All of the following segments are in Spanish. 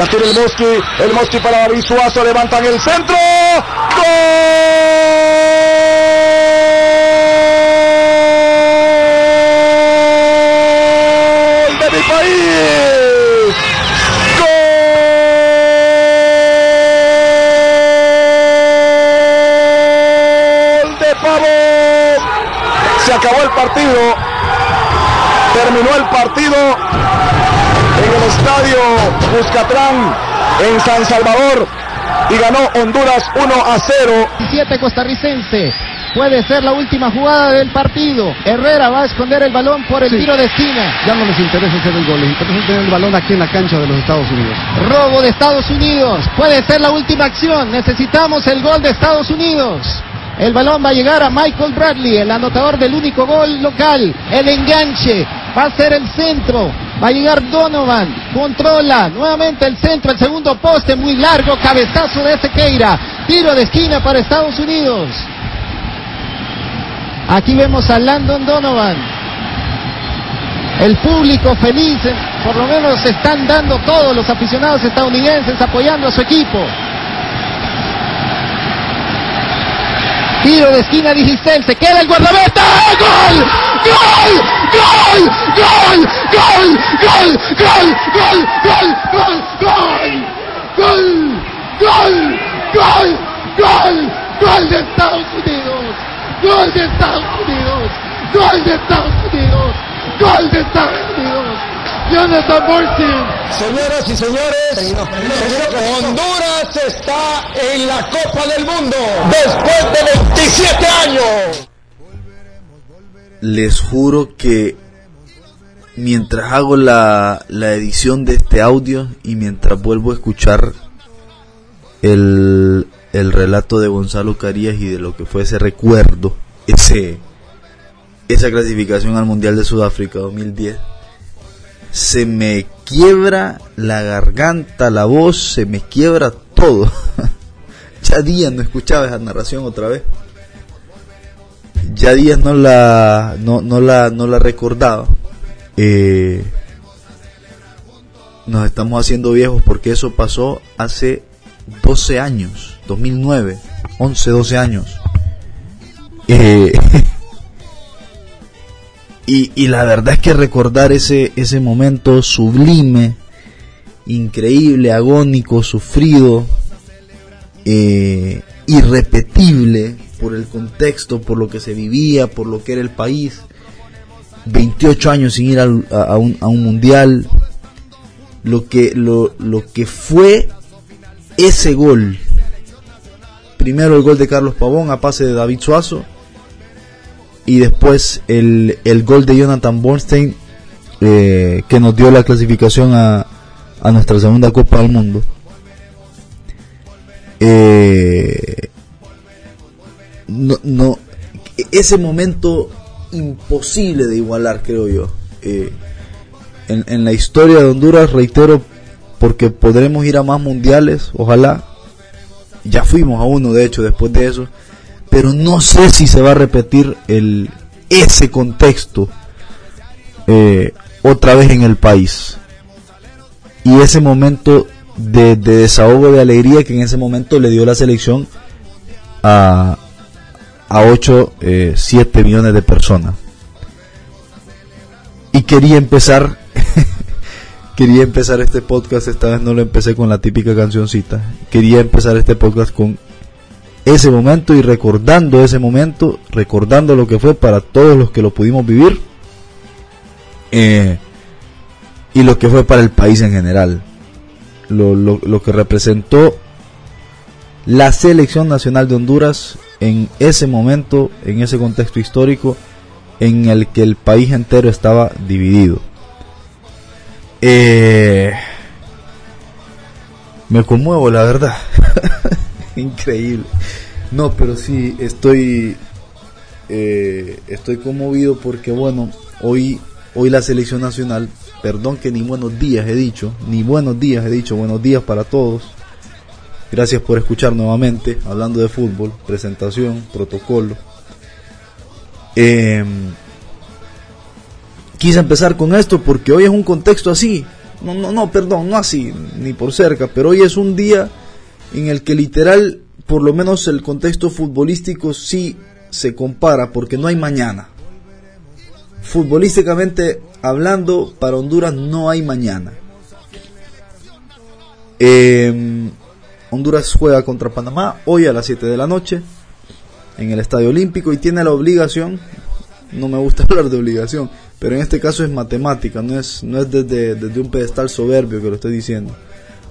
La tiene el Mosqui. El Mosqui para David Suazo. Levantan el centro. ¡Gol! de mi país. Gol de Pavón. Se acabó el partido. Terminó el partido en el estadio Buscatrán en San Salvador y ganó Honduras 1 a 0. 7 costarricense. Puede ser la última jugada del partido. Herrera va a esconder el balón por el tiro de esquina. Ya no les interesa hacer el gol, les interesa tener el balón aquí en la cancha de los Estados Unidos. Robo de Estados Unidos. Puede ser la última acción. Necesitamos el gol de Estados Unidos. El balón va a llegar a Michael Bradley, el anotador del único gol local. El enganche va a ser el centro. Va a llegar Donovan, controla nuevamente el centro, el segundo poste muy largo, cabezazo de Sequeira, tiro de esquina para Estados Unidos. Aquí vemos a Landon Donovan. El público feliz, por lo menos están dando todos los aficionados estadounidenses apoyando a su equipo. Tiro de esquina Digistel, se queda el guardameta. ¡Gol! ¡Gol! ¡Gol! ¡Gol! ¡Gol! ¡Gol! ¡Gol! ¡Gol! ¡Gol! ¡Gol! ¡Gol! ¡Gol! ¡Gol! ¡Gol! ¡Gol de Estados Unidos! ¡Gol de Estados Unidos! ¡Gol de Estados Unidos! ¡Gol de Estados Unidos! Jonathan. Señoras y señores, Honduras está en la Copa del Mundo después de 27 años. Les juro que mientras hago la, la edición de este audio y mientras vuelvo a escuchar el, el relato de Gonzalo Carías y de lo que fue ese recuerdo, ese, esa clasificación al Mundial de Sudáfrica 2010, se me quiebra la garganta, la voz, se me quiebra todo. ya días no escuchaba esa narración otra vez. Ya días no la, no, no la, no la recordaba. Eh, nos estamos haciendo viejos porque eso pasó hace 12 años, 2009, 11, 12 años. Eh, y, y, la verdad es que recordar ese, ese momento sublime, increíble, agónico, sufrido, eh, irrepetible por el contexto, por lo que se vivía, por lo que era el país. 28 años sin ir a, a, un, a un, mundial. Lo que, lo, lo que fue ese gol. Primero el gol de Carlos Pavón a pase de David Suazo y después el, el gol de Jonathan Bornstein eh, que nos dio la clasificación a, a, nuestra segunda Copa del Mundo. Eh, no, no, ese momento imposible de igualar, creo yo. Eh, en, en, la historia de Honduras, reitero, porque podremos ir a más mundiales, ojalá. Ya fuimos a uno, de hecho, después de eso pero no sé si se va a repetir ese contexto eh, otra vez en el país. Y ese momento de, de, desahogo de alegría que en ese momento le dio la selección a, a 8, eh, 7 millones de personas. Y quería empezar, quería empezar este podcast, esta vez no lo empecé con la típica cancioncita, quería empezar este podcast con ese momento y recordando ese momento, recordando lo que fue para todos los que lo pudimos vivir eh, y lo que fue para el país en general, lo, lo, lo, que representó la selección nacional de Honduras en ese momento, en ese contexto histórico en el que el país entero estaba dividido. Eh, me conmuevo, la verdad. Increíble. No, pero sí, estoy, eh, estoy conmovido porque, bueno, hoy, hoy la selección nacional, perdón que ni buenos días he dicho, ni buenos días he dicho, buenos días para todos. Gracias por escuchar nuevamente, hablando de fútbol, presentación, protocolo. Eh, quise empezar con esto porque hoy es un contexto así, no, no, no, perdón, no así, ni por cerca, pero hoy es un día en el que literal, por lo menos el contexto futbolístico sí se compara, porque no hay mañana. Futbolísticamente hablando, para Honduras no hay mañana. Eh, Honduras juega contra Panamá hoy a las 7 de la noche en el Estadio Olímpico y tiene la obligación, no me gusta hablar de obligación, pero en este caso es matemática, no es, no es desde, desde un pedestal soberbio que lo estoy diciendo.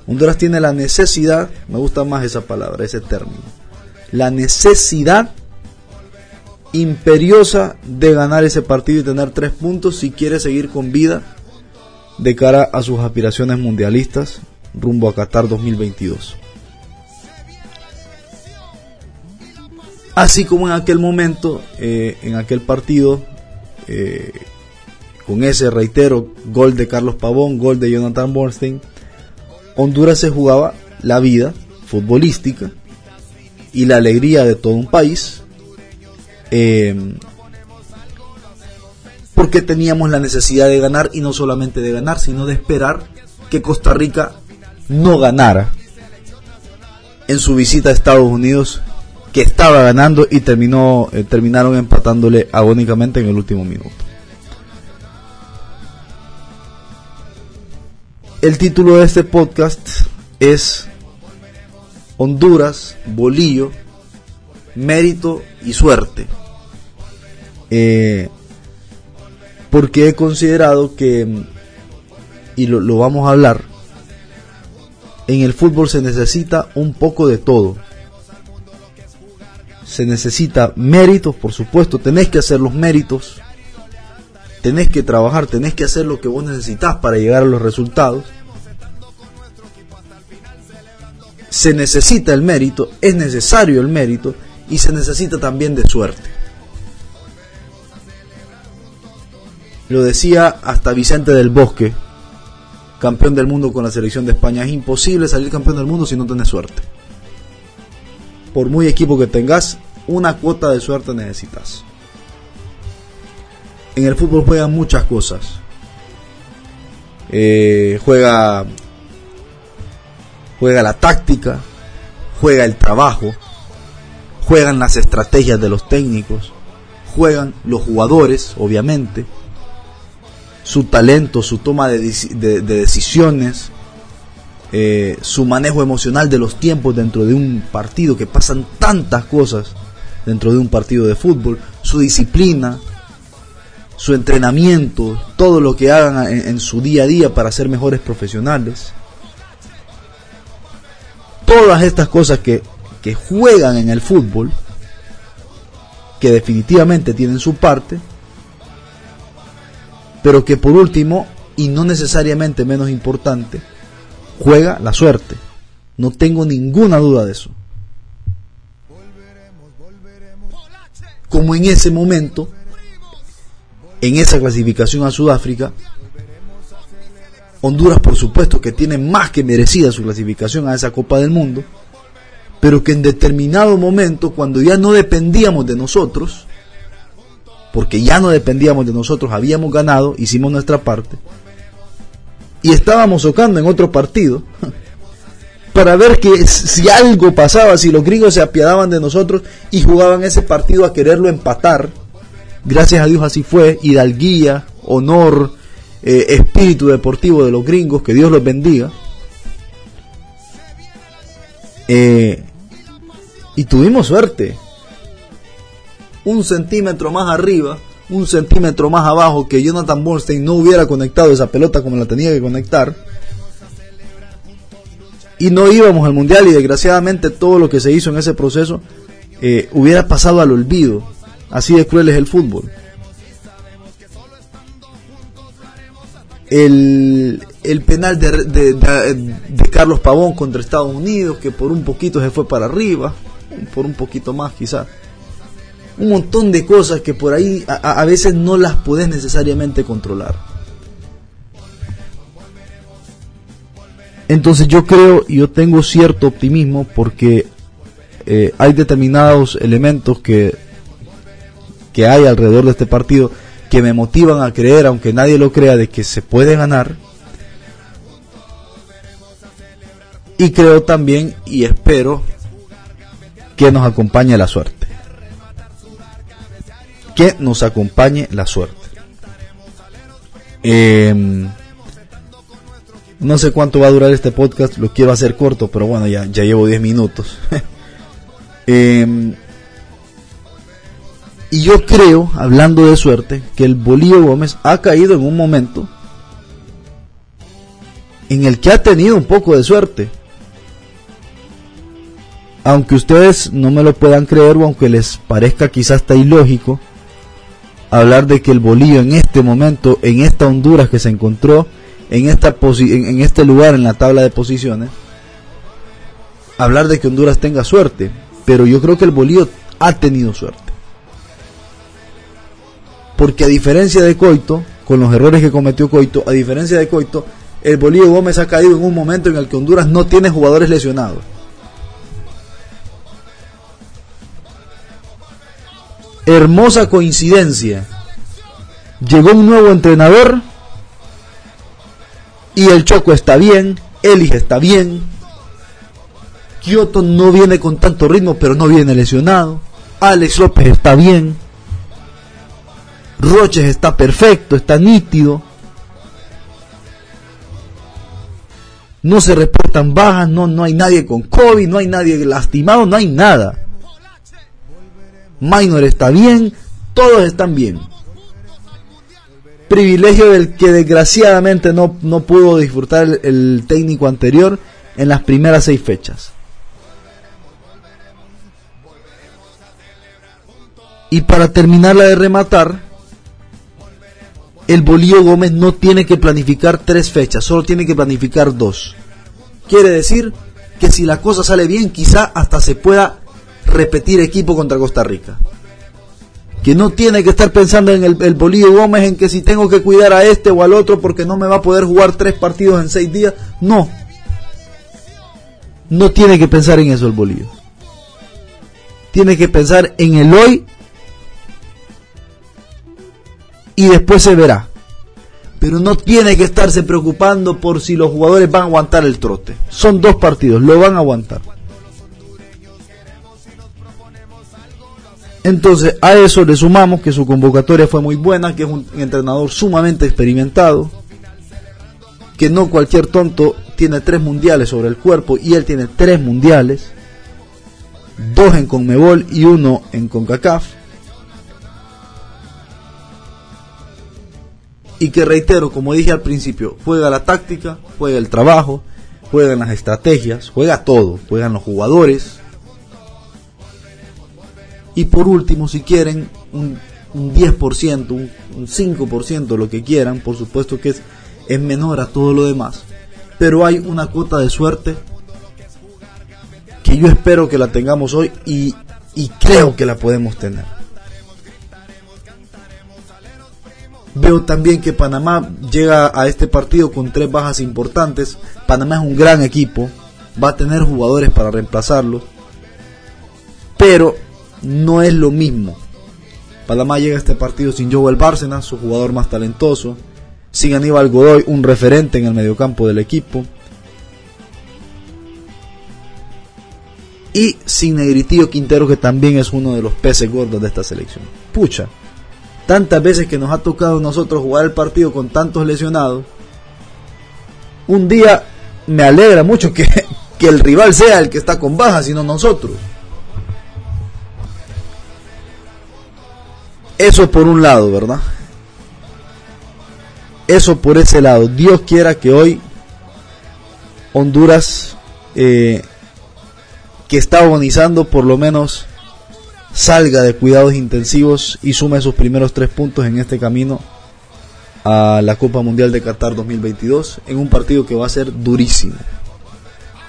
Honduras tiene la necesidad, me gusta más esa palabra, ese término, la necesidad imperiosa de ganar ese partido y tener tres puntos si quiere seguir con vida de cara a sus aspiraciones mundialistas rumbo a Qatar 2022. Así como en aquel momento, eh, en aquel partido, eh, con ese, reitero, gol de Carlos Pavón, gol de Jonathan Bornstein, Honduras se jugaba la vida futbolística y la alegría de todo un país, eh, porque teníamos la necesidad de ganar y no solamente de ganar, sino de esperar que Costa Rica no ganara en su visita a Estados Unidos que estaba ganando y terminó eh, terminaron empatándole agónicamente en el último minuto. El título de este podcast es Honduras, Bolillo, Mérito y Suerte. Eh, porque he considerado que, y lo, lo vamos a hablar, en el fútbol se necesita un poco de todo se necesita méritos, por supuesto, tenés que hacer los méritos, tenés que trabajar, tenés que hacer lo que vos necesitas para llegar a los resultados. Se necesita el mérito, es necesario el mérito y se necesita también de suerte. Lo decía hasta Vicente del Bosque, campeón del mundo con la selección de España. Es imposible salir campeón del mundo si no tenés suerte por muy equipo que tengas, una cuota de suerte necesitas. En el fútbol juegan muchas cosas. Eh, juega, juega la táctica, juega el trabajo, juegan las estrategias de los técnicos, juegan los jugadores, obviamente, su talento, su toma de, de decisiones, eh, su manejo emocional de los tiempos dentro de un partido, que pasan tantas cosas dentro de un partido de fútbol, su disciplina, su entrenamiento, todo lo que hagan en, su día a día para ser mejores profesionales. Todas estas cosas que, que juegan en el fútbol, que definitivamente tienen su parte, pero que por último, y no necesariamente menos importante, juega la suerte. No tengo ninguna duda de eso. Como en ese momento, en esa clasificación a Sudáfrica, Honduras por supuesto que tiene más que merecida su clasificación a esa Copa del Mundo, pero que en determinado momento, cuando ya no dependíamos de nosotros, porque ya no dependíamos de nosotros, habíamos ganado, hicimos nuestra parte, y estábamos tocando en otro partido para ver que si algo pasaba, si los gringos se apiadaban de nosotros y jugaban ese partido a quererlo empatar. Gracias a Dios así fue, hidalguía, honor, eh, espíritu deportivo de los gringos, que Dios los bendiga. Eh, y tuvimos suerte. Un centímetro más arriba un centímetro más abajo que Jonathan Bornstein no hubiera conectado esa pelota como la tenía que conectar. Y no íbamos al mundial y desgraciadamente todo lo que se hizo en ese proceso eh, hubiera pasado al olvido. Así de cruel es el fútbol. El, el penal de, de, de, Carlos Pavón contra Estados Unidos, que por un poquito se fue para arriba, por un poquito más quizás un montón de cosas que por ahí a, veces no las puedes necesariamente controlar. Entonces yo creo y yo tengo cierto optimismo porque eh, hay determinados elementos que, que hay alrededor de este partido que me motivan a creer, aunque nadie lo crea, de que se puede ganar Y creo también y espero que nos acompañe la suerte. Que nos acompañe la suerte. Em, no sé cuánto va a durar este podcast, lo quiero hacer corto, pero bueno, ya, ya llevo 10 minutos. Em, y yo creo, hablando de suerte, que el Bolío Gómez ha caído en un momento en el que ha tenido un poco de suerte. Aunque ustedes no me lo puedan creer o aunque les parezca quizás hasta ilógico, hablar de que el Bolío en este momento, en esta Honduras que se encontró, en, esta en este lugar en la tabla de posiciones, hablar de que Honduras tenga suerte. Pero yo creo que el Bolío ha tenido suerte. Porque a diferencia de Coito, con los errores que cometió Coito, a diferencia de Coito, el Bolívar Gómez ha caído en un momento en el que Honduras no tiene jugadores lesionados. Hermosa coincidencia. Llegó un nuevo entrenador y el Choco está bien, Elige está bien, Kioto no viene con tanto ritmo pero no viene lesionado, Alex López está bien, Roches está perfecto, está nítido, no se reportan bajas, no, no hay nadie con COVID, no hay nadie lastimado, no hay nada. Minor está bien, todos están bien. Privilegio del que desgraciadamente no, no pudo disfrutar el, el técnico anterior en las primeras seis fechas. Y para terminarla de rematar, el Bolío Gómez no tiene que planificar tres fechas, solo tiene que planificar dos. Quiere decir que si la cosa sale bien, quizá hasta se pueda repetir equipo contra Costa Rica. Que no tiene que estar pensando en el, el Bolío Gómez en que si tengo que cuidar a este o al otro porque no me va a poder jugar tres partidos en seis días. No. No tiene que pensar en eso el Bolío. Tiene que pensar en el hoy y después se verá. Pero no tiene que estarse preocupando por si los jugadores van a aguantar el trote. Son dos partidos, lo van a aguantar. Entonces a eso le sumamos que su convocatoria fue muy buena, que es un entrenador sumamente experimentado, que no cualquier tonto tiene tres mundiales sobre el cuerpo y él tiene tres mundiales, dos en Conmebol y uno en CONCACAF y que reitero, como dije al principio, juega la táctica, juega el trabajo, juegan las estrategias, juega todo, juegan los jugadores. Y por último, si quieren un, 10%, un, un 5%, lo que quieran, por supuesto que es, es menor a todo lo demás. Pero hay una cuota de suerte que yo espero que la tengamos hoy y, y creo que la podemos tener. Veo también que Panamá llega a este partido con tres bajas importantes. Panamá es un gran equipo, va a tener jugadores para reemplazarlo, pero no es lo mismo. Panamá llega a este partido sin Joel Bárcenas, su jugador más talentoso, sin Aníbal Godoy, un referente en el mediocampo del equipo, y sin Negritillo Quintero, que también es uno de los peces gordos de esta selección. Pucha, tantas veces que nos ha tocado nosotros jugar el partido con tantos lesionados, un día me alegra mucho que, el rival sea el que está con baja, sino nosotros. Eso por un lado, ¿verdad? Eso por ese lado. Dios quiera que hoy Honduras, eh, que está agonizando por lo menos salga de cuidados intensivos y sume sus primeros tres puntos en este camino a la Copa Mundial de Qatar 2022 en un partido que va a ser durísimo.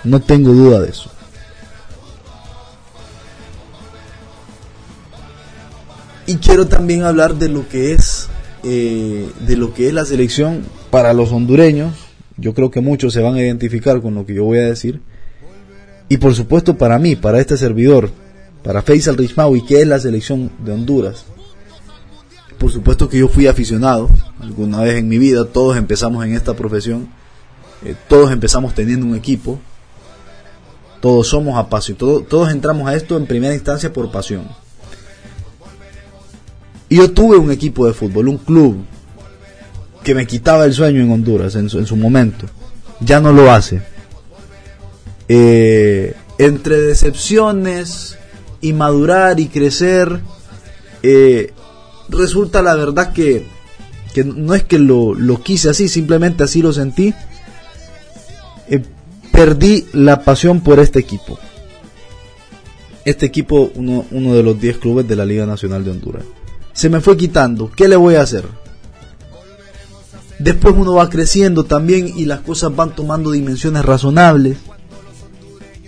No tengo duda de eso. Y quiero también hablar de lo que es eh, de lo que es la selección para los hondureños. Yo creo que muchos se van a identificar con lo que yo voy a decir. Y por supuesto para mí, para este servidor, para Faisal Rishmawi, que es la selección de Honduras. Por supuesto que yo fui aficionado, alguna vez en mi vida, todos empezamos en esta profesión, eh, todos empezamos teniendo un equipo, Todos somos apasionados, todos entramos a esto en primera instancia por pasión. Y yo tuve un equipo de fútbol, un club que me quitaba el sueño en Honduras en su, momento. Ya no lo hace. Eh, entre decepciones y madurar y crecer, eh, resulta la verdad que, que no es que lo, lo, quise así, simplemente así lo sentí. Eh, perdí la pasión por este equipo. Este equipo, uno, uno de los 10 clubes de la Liga Nacional de Honduras. Se me fue quitando. ¿Qué le voy a hacer? Después uno va creciendo también y las cosas van tomando dimensiones razonables.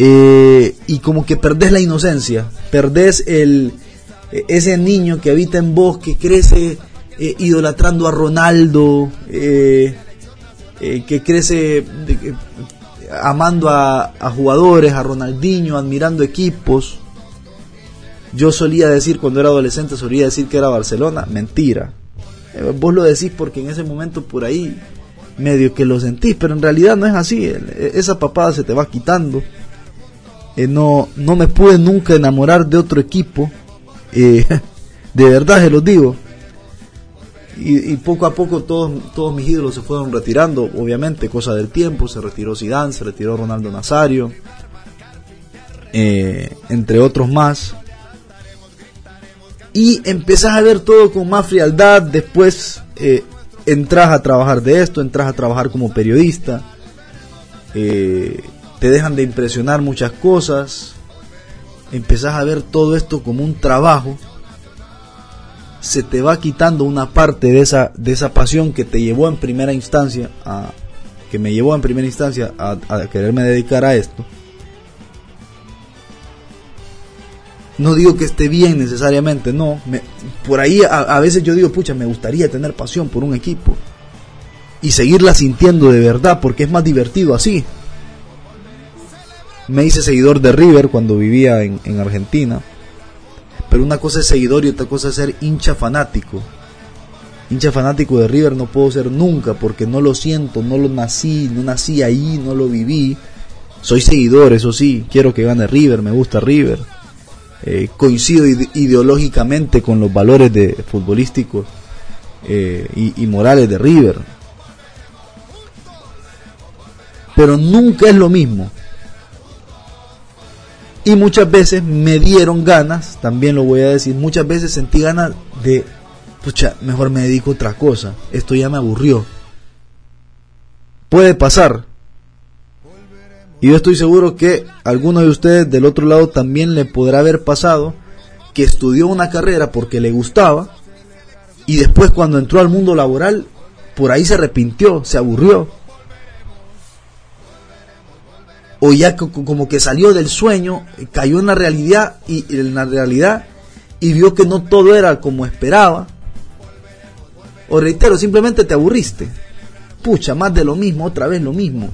Eh, y como que perdés la inocencia, perdés el, ese niño que habita en vos, que crece eh, idolatrando a Ronaldo, eh, que crece amando a, jugadores, a Ronaldinho, admirando equipos. Yo solía decir cuando era adolescente, solía decir que era Barcelona, mentira. Eh, vos lo decís porque en ese momento por ahí medio que lo sentís, pero en realidad no es así. E, esa papada se te va quitando. Eh, no, no me pude nunca enamorar de otro equipo. Eh, de verdad se los digo. Y, poco a poco todos, todos mis ídolos se fueron retirando, obviamente, cosa del tiempo. Se retiró Zidane, se retiró Ronaldo Nazario, entre otros más y empezás a ver todo con más frialdad, después eh, entras a trabajar de esto, entras a trabajar como periodista, eh, te dejan de impresionar muchas cosas, empezás a ver todo esto como un trabajo, se te va quitando una parte de esa, de esa pasión que te llevó en primera instancia a, que me llevó en primera instancia a quererme dedicar a esto No digo que esté bien necesariamente, no. por ahí a, veces yo digo, pucha, me gustaría tener pasión por un equipo. Y seguirla sintiendo de verdad, porque es más divertido así. Me hice seguidor de River cuando vivía en, en Argentina. Pero una cosa es seguidor y otra cosa es ser hincha fanático. Hincha fanático de River no puedo ser nunca porque no lo siento, no lo nací, no nací ahí, no lo viví. Soy seguidor, eso sí, quiero que gane River, me gusta River eh, coincido ideológicamente con los valores de futbolísticos eh, y, morales de River. Pero nunca es lo mismo. Y muchas veces me dieron ganas, también lo voy a decir, muchas veces sentí ganas de, pucha, mejor me dedico a otra cosa, esto ya me aburrió. Puede pasar, y yo estoy seguro que alguno de ustedes del otro lado también le podrá haber pasado que estudió una carrera porque le gustaba y después cuando entró al mundo laboral por ahí se arrepintió, se aburrió. O ya como que salió del sueño, cayó en la realidad y en la realidad y vio que no todo era como esperaba. O reitero, simplemente te aburriste. Pucha, más de lo mismo, otra vez lo mismo.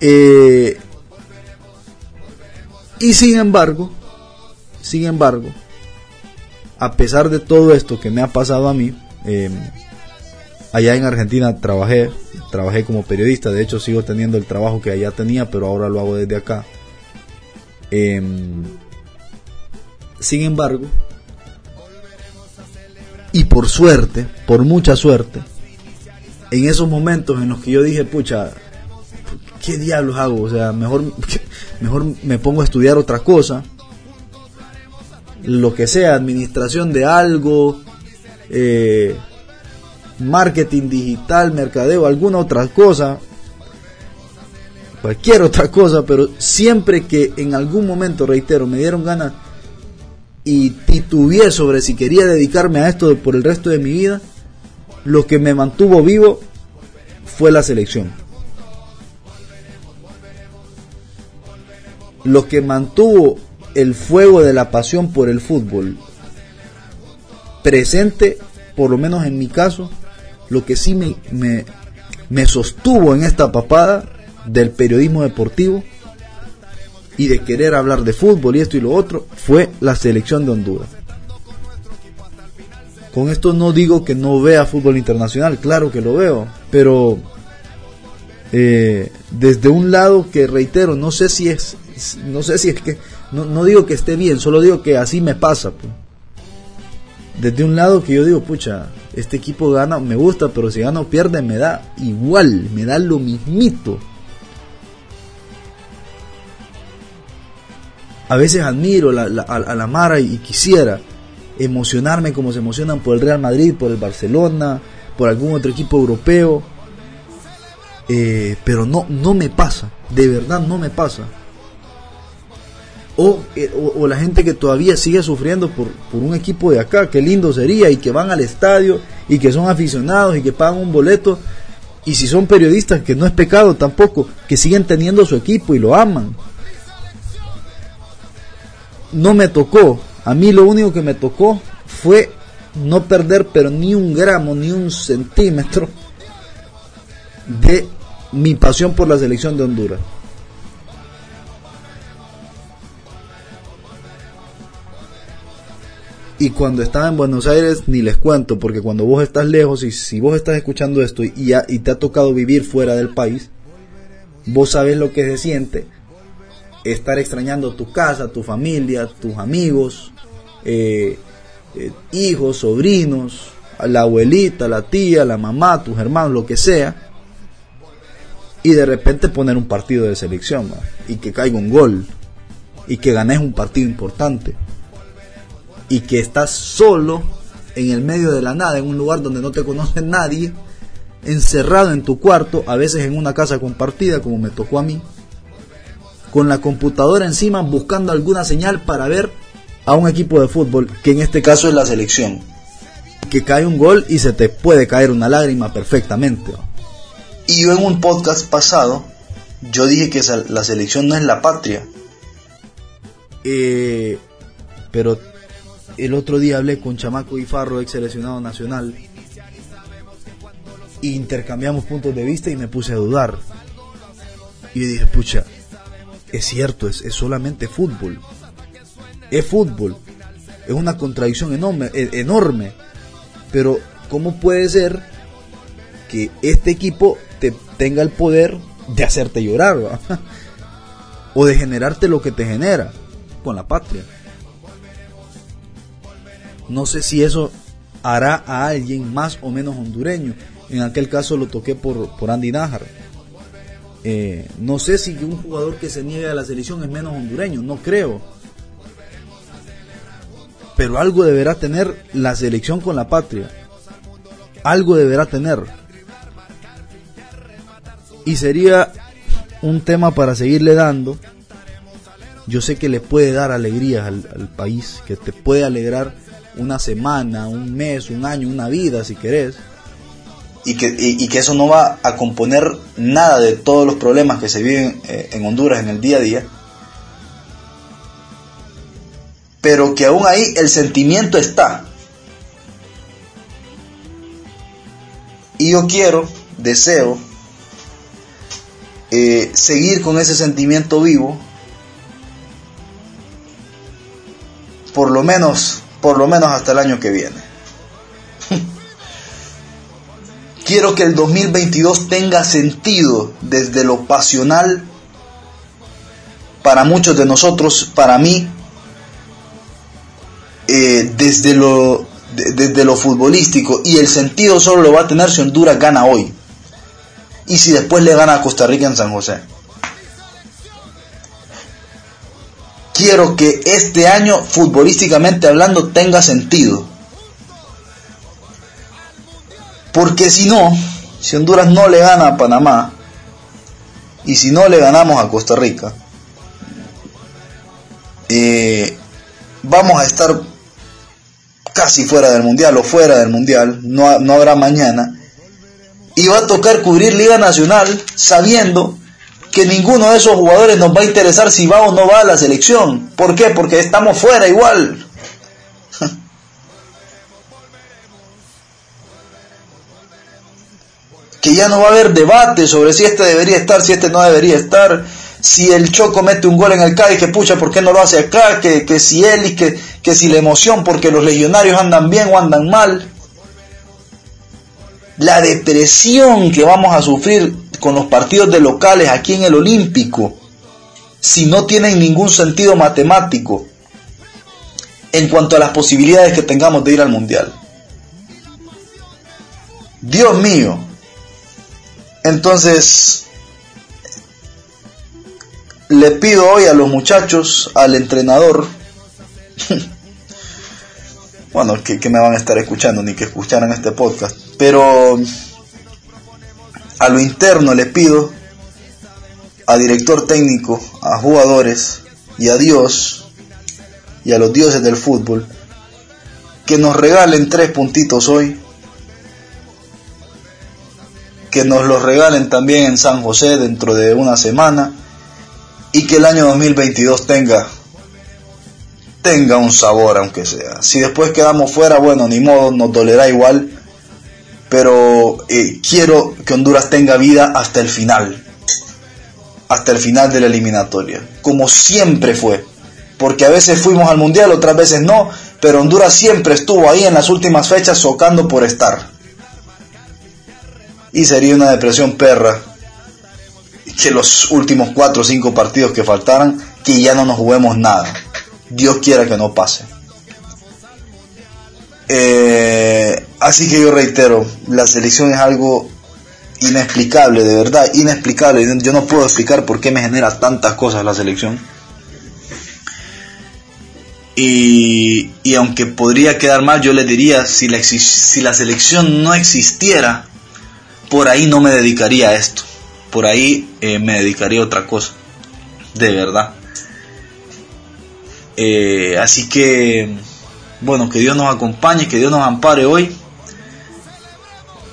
Eh, y sin embargo, sin embargo, a pesar de todo esto que me ha pasado a mí, eh, allá en Argentina trabajé, trabajé como periodista, de hecho sigo teniendo el trabajo que allá tenía, pero ahora lo hago desde acá. Em, sin embargo, y por suerte, por mucha suerte, en esos momentos en los que yo dije, pucha, ¿qué diablos hago? O sea, mejor, mejor me pongo a estudiar otra cosa. Lo que sea, administración de algo, eh, marketing digital, mercadeo, alguna otra cosa. Cualquier otra cosa, pero siempre que en algún momento, reitero, me dieron ganas y titubeé sobre si quería dedicarme a esto por el resto de mi vida, lo que me mantuvo vivo fue la selección lo que mantuvo el fuego de la pasión por el fútbol presente, por lo menos en mi caso, lo que sí me, me, sostuvo en esta papada del periodismo deportivo y de querer hablar de fútbol y esto y lo otro, fue la selección de Honduras. Con esto no digo que no vea fútbol internacional, claro que lo veo, pero eh, desde un lado que reitero, no sé si es, no sé si es que, no, no digo que esté bien, solo digo que así me pasa. Pues. Desde un lado que yo digo, pucha, este equipo gana, me gusta, pero si gana o pierde me da igual, me da lo mismito. A veces admiro a, la Mara y quisiera emocionarme como se emocionan por el Real Madrid, por el Barcelona, por algún otro equipo europeo. Eh, pero no, no me pasa, de verdad no me pasa. Eh, o, la gente que todavía sigue sufriendo por, por un equipo de acá, qué lindo sería, y que van al estadio, y que son aficionados, y que pagan un boleto, y si son periodistas, que no es pecado tampoco, que siguen teniendo su equipo y lo aman. No me tocó, a mí lo único que me tocó fue no perder pero ni un gramo, ni un centímetro de mi pasión por la selección de Honduras. Y cuando estaba en Buenos Aires, ni les cuento, porque cuando vos estás lejos y si vos estás escuchando esto y, y te ha tocado vivir fuera del país, vos sabés lo que se siente estar extrañando tu casa, tu familia, tus amigos, eh, eh, hijos, sobrinos, la abuelita, la tía, la mamá, tus hermanos, lo que sea, y de repente poner un partido de selección y que caiga un gol y que ganes un partido importante y que estás solo en el medio de la nada, en un lugar donde no te conoce nadie, encerrado en tu cuarto, a veces en una casa compartida, como me tocó a mí, con la computadora encima buscando alguna señal para ver a un equipo de fútbol, que en este caso es la selección. Que cae un gol y se te puede caer una lágrima perfectamente. Y yo en un podcast pasado, yo dije que la selección no es la patria. Eh, pero el otro día hablé con Chamaco y Farro, ex seleccionado nacional, e intercambiamos puntos de vista y me puse a dudar. Y dije, pucha, es cierto, es, solamente fútbol. Es fútbol. Es una contradicción enorme, e, enorme. Pero, ¿cómo puede ser que este equipo te tenga el poder de hacerte llorar? o de generarte lo que te genera con la patria. No sé si eso hará a alguien más o menos hondureño. En aquel caso lo toqué por, por Andy Najar eh, no sé si un jugador que se niegue a la selección es menos hondureño, no creo. Pero algo deberá tener la selección con la patria. Algo deberá tener. Y sería un tema para seguirle dando. Yo sé que le puede dar alegrías al, al país, que te puede alegrar una semana, un mes, un año, una vida si querés. Y que, y, que eso no va a componer nada de todos los problemas que se viven eh, en Honduras en el día a día, pero que aún ahí el sentimiento está. Y yo quiero, deseo, eh, seguir con ese sentimiento vivo, por lo menos, por lo menos hasta el año que viene. Quiero que el 2022 tenga sentido desde lo pasional para muchos de nosotros, para mí, eh, desde, lo, desde lo futbolístico. Y el sentido solo lo va a tener si Honduras gana hoy. Y si después le gana a Costa Rica en San José. Quiero que este año, futbolísticamente hablando, tenga sentido. Porque si no, si Honduras no le gana a Panamá, y si no le ganamos a Costa Rica, eh, vamos a estar casi fuera del mundial o fuera del mundial, no, no habrá mañana, y va a tocar cubrir Liga Nacional sabiendo que ninguno de esos jugadores nos va a interesar si va o no va a la selección. ¿Por qué? Porque estamos fuera igual. que ya no va a haber debate sobre si este debería estar, si este no debería estar, si el Choco mete un gol en el Cádiz, que pucha, ¿por qué no lo hace acá? Que, que si él y que, que si la emoción porque los legionarios andan bien o andan mal. La depresión que vamos a sufrir con los partidos de locales aquí en el Olímpico si no tienen ningún sentido matemático en cuanto a las posibilidades que tengamos de ir al Mundial? Dios mío. Entonces, le pido hoy a los muchachos, al entrenador, bueno, que, me van a estar escuchando, ni que escucharan este podcast, pero a lo interno le pido, a director técnico, a jugadores y a Dios y a los dioses del fútbol, que nos regalen tres puntitos hoy, que nos los regalen también en San José dentro de una semana y que el año 2022 tenga tenga un sabor aunque sea. Si después quedamos fuera, bueno, ni modo, nos dolerá igual, pero eh, quiero que Honduras tenga vida hasta el final, hasta el final de la eliminatoria, como siempre fue, porque a veces fuimos al Mundial, otras veces no, pero Honduras siempre estuvo ahí en las últimas fechas socando por estar. Y sería una depresión perra que los últimos 4 o 5 partidos que faltaran, que ya no nos juguemos nada. Dios quiera que no pase. Eh, así que yo reitero, la selección es algo inexplicable, de verdad, inexplicable. Yo no puedo explicar por qué me genera tantas cosas la selección. Y, y aunque podría quedar mal, yo le diría, si la, si la selección no existiera, por ahí no me dedicaría a esto. Por ahí eh, me dedicaría a otra cosa. De verdad. Eh, así que, bueno, que Dios nos acompañe, que Dios nos ampare hoy.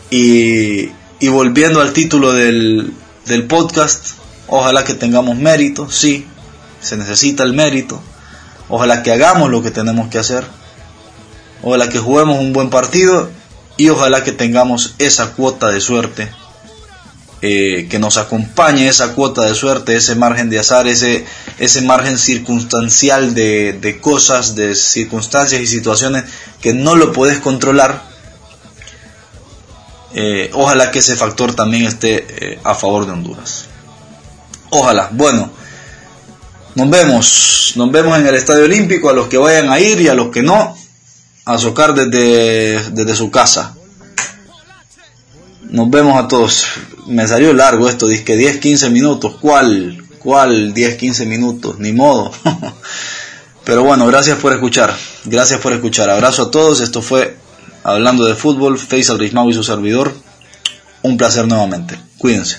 Y, volviendo al título del, del podcast, ojalá que tengamos mérito, sí, se necesita el mérito. Ojalá que hagamos lo que tenemos que hacer. Ojalá que juguemos un buen partido y ojalá que tengamos esa cuota de suerte eh, que nos acompañe esa cuota de suerte, ese margen de azar, ese, ese margen circunstancial de, de cosas, de circunstancias y situaciones que no lo puedes controlar. Eh, ojalá que ese factor también esté eh, a favor de Honduras. Ojalá. Bueno, nos vemos. Nos vemos en el Estadio Olímpico. A los que vayan a ir y a los que no, a socar desde, desde su casa. Nos vemos a todos. Me salió largo esto, que 10, 15 minutos. ¿Cuál? ¿Cuál 10, 15 minutos? Ni modo. Pero bueno, gracias por escuchar. Gracias por escuchar. Abrazo a todos. Esto fue Hablando de Fútbol, Faisal Rismau y su servidor. Un placer nuevamente. Cuídense.